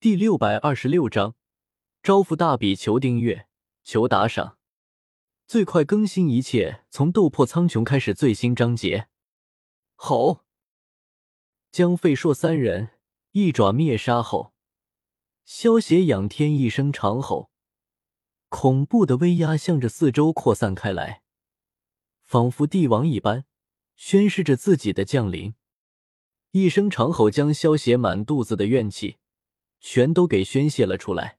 第六百二十六章，招付大笔，求订阅，求打赏，最快更新一切从斗破苍穹开始最新章节。吼！将费硕三人一爪灭杀后，萧邪仰天一声长吼，恐怖的威压向着四周扩散开来，仿佛帝王一般，宣示着自己的降临。一声长吼，将萧邪满肚子的怨气。全都给宣泄了出来。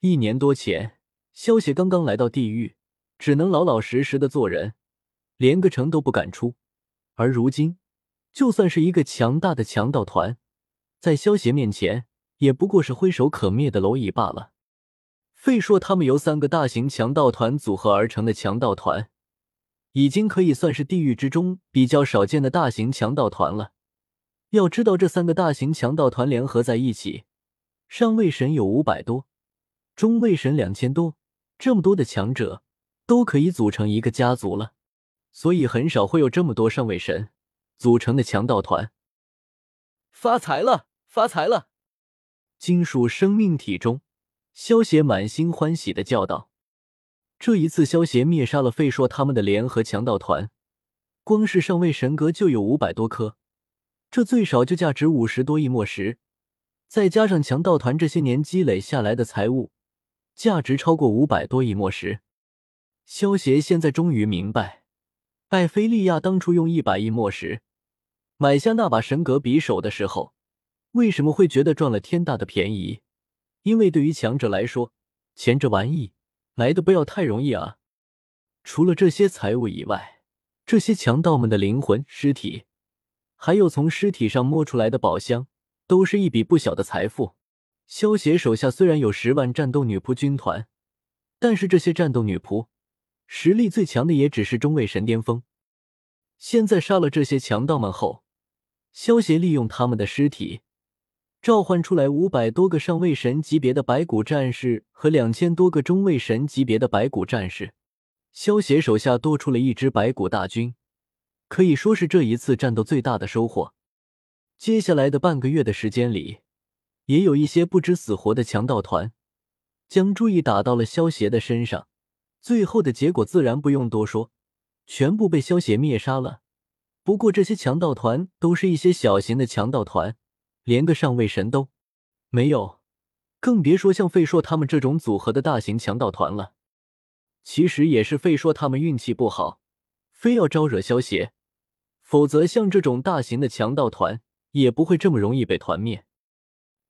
一年多前，萧邪刚刚来到地狱，只能老老实实的做人，连个城都不敢出。而如今，就算是一个强大的强盗团，在萧邪面前，也不过是挥手可灭的蝼蚁罢了。费说他们由三个大型强盗团组合而成的强盗团，已经可以算是地狱之中比较少见的大型强盗团了。要知道，这三个大型强盗团联合在一起。上位神有五百多，中位神两千多，这么多的强者都可以组成一个家族了，所以很少会有这么多上位神组成的强盗团。发财了，发财了！金属生命体中，萧邪满心欢喜的叫道：“这一次，萧邪灭杀了费硕他们的联合强盗团，光是上位神格就有五百多颗，这最少就价值五十多亿墨石。”再加上强盗团这些年积累下来的财物，价值超过五百多亿墨石。萧协现在终于明白，艾菲利亚当初用一百亿墨石买下那把神格匕首的时候，为什么会觉得赚了天大的便宜？因为对于强者来说，钱这玩意来的不要太容易啊！除了这些财物以外，这些强盗们的灵魂、尸体，还有从尸体上摸出来的宝箱。都是一笔不小的财富。萧协手下虽然有十万战斗女仆军团，但是这些战斗女仆实力最强的也只是中位神巅峰。现在杀了这些强盗们后，萧协利用他们的尸体，召唤出来五百多个上位神级别的白骨战士和两千多个中位神级别的白骨战士。萧协手下多出了一支白骨大军，可以说是这一次战斗最大的收获。接下来的半个月的时间里，也有一些不知死活的强盗团将注意打到了萧协的身上。最后的结果自然不用多说，全部被萧协灭杀了。不过这些强盗团都是一些小型的强盗团，连个上位神都没有，更别说像费硕他们这种组合的大型强盗团了。其实也是费硕他们运气不好，非要招惹萧协，否则像这种大型的强盗团。也不会这么容易被团灭。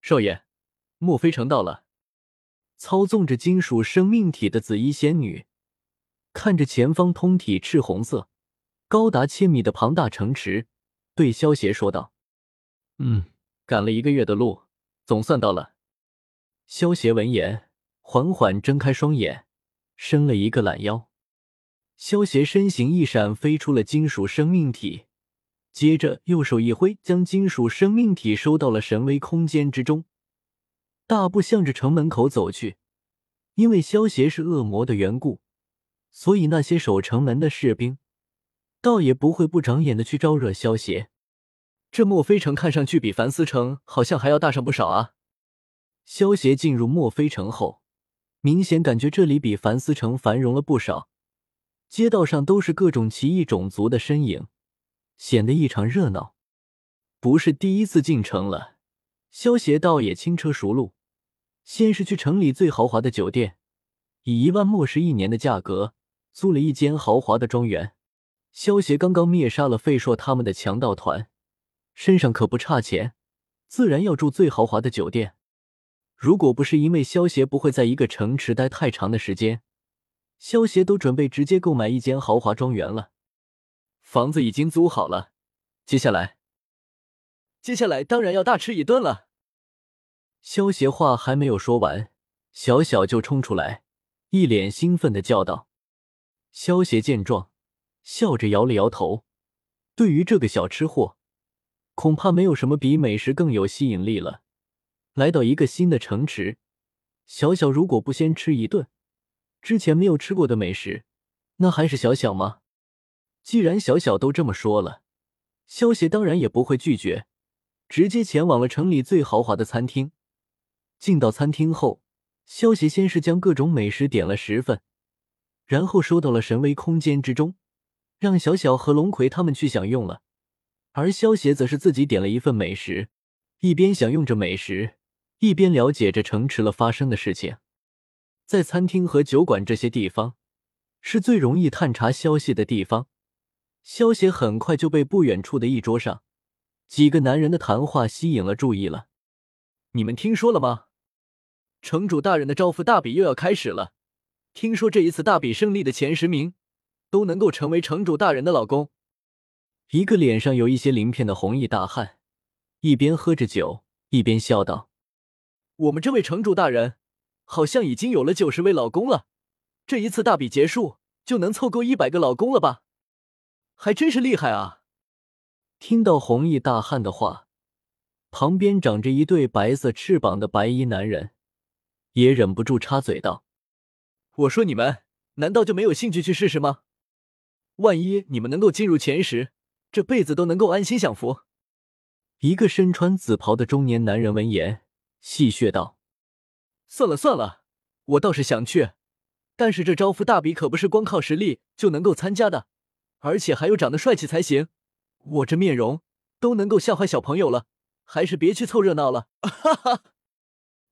少爷，莫非城到了？操纵着金属生命体的紫衣仙女，看着前方通体赤红色、高达千米的庞大城池，对萧协说道：“嗯，赶了一个月的路，总算到了。”萧协闻言，缓缓睁开双眼，伸了一个懒腰。萧协身形一闪，飞出了金属生命体。接着，右手一挥，将金属生命体收到了神威空间之中，大步向着城门口走去。因为萧协是恶魔的缘故，所以那些守城门的士兵倒也不会不长眼的去招惹萧协。这墨菲城看上去比凡斯城好像还要大上不少啊！萧协进入墨菲城后，明显感觉这里比凡斯城繁荣了不少，街道上都是各种奇异种族的身影。显得异常热闹，不是第一次进城了。萧协倒也轻车熟路，先是去城里最豪华的酒店，以一万墨石一年的价格租了一间豪华的庄园。萧协刚刚灭杀了费硕他们的强盗团，身上可不差钱，自然要住最豪华的酒店。如果不是因为萧协不会在一个城池待太长的时间，萧协都准备直接购买一间豪华庄园了。房子已经租好了，接下来，接下来当然要大吃一顿了。萧协话还没有说完，小小就冲出来，一脸兴奋的叫道：“萧协见状，笑着摇了摇头。对于这个小吃货，恐怕没有什么比美食更有吸引力了。来到一个新的城池，小小如果不先吃一顿之前没有吃过的美食，那还是小小吗？”既然小小都这么说了，萧协当然也不会拒绝，直接前往了城里最豪华的餐厅，进到餐厅后，萧协先是将各种美食点了十份，然后收到了神威空间之中，让小小和龙葵他们去享用了。而萧协则是自己点了一份美食，一边享用着美食，一边了解着城池了发生的事情。在餐厅和酒馆这些地方，是最容易探查消息的地方。萧协很快就被不远处的一桌上几个男人的谈话吸引了注意了。你们听说了吗？城主大人的招夫大比又要开始了。听说这一次大比胜利的前十名都能够成为城主大人的老公。一个脸上有一些鳞片的红衣大汉一边喝着酒，一边笑道：“我们这位城主大人。”好像已经有了九十位老公了，这一次大比结束就能凑够一百个老公了吧？还真是厉害啊！听到红衣大汉的话，旁边长着一对白色翅膀的白衣男人也忍不住插嘴道：“我说你们难道就没有兴趣去试试吗？万一你们能够进入前十，这辈子都能够安心享福。”一个身穿紫袍的中年男人闻言戏谑道。算了算了，我倒是想去，但是这招夫大比可不是光靠实力就能够参加的，而且还有长得帅气才行。我这面容都能够吓坏小朋友了，还是别去凑热闹了。哈哈！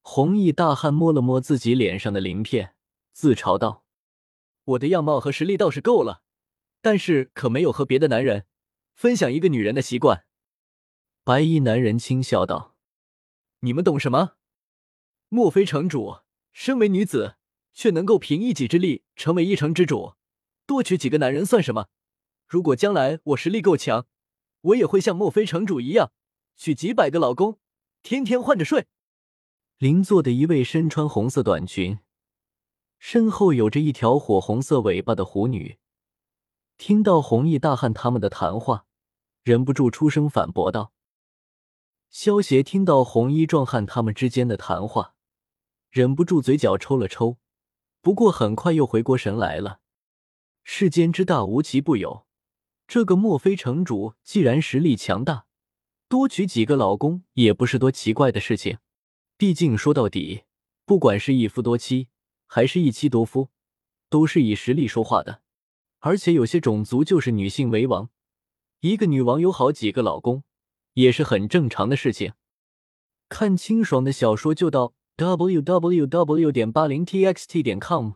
红衣大汉摸了摸自己脸上的鳞片，自嘲道：“我的样貌和实力倒是够了，但是可没有和别的男人分享一个女人的习惯。”白衣男人轻笑道：“你们懂什么？”莫非城主身为女子，却能够凭一己之力成为一城之主？多娶几个男人算什么？如果将来我实力够强，我也会像墨菲城主一样，娶几百个老公，天天换着睡。邻座的一位身穿红色短裙，身后有着一条火红色尾巴的狐女，听到红衣大汉他们的谈话，忍不住出声反驳道：“萧协，听到红衣壮汉他们之间的谈话。”忍不住嘴角抽了抽，不过很快又回过神来了。世间之大，无奇不有。这个墨菲城主既然实力强大，多娶几个老公也不是多奇怪的事情。毕竟说到底，不管是一夫多妻，还是一妻多夫，都是以实力说话的。而且有些种族就是女性为王，一个女王有好几个老公，也是很正常的事情。看清爽的小说就到。w w w. 点八零 t x t 点 com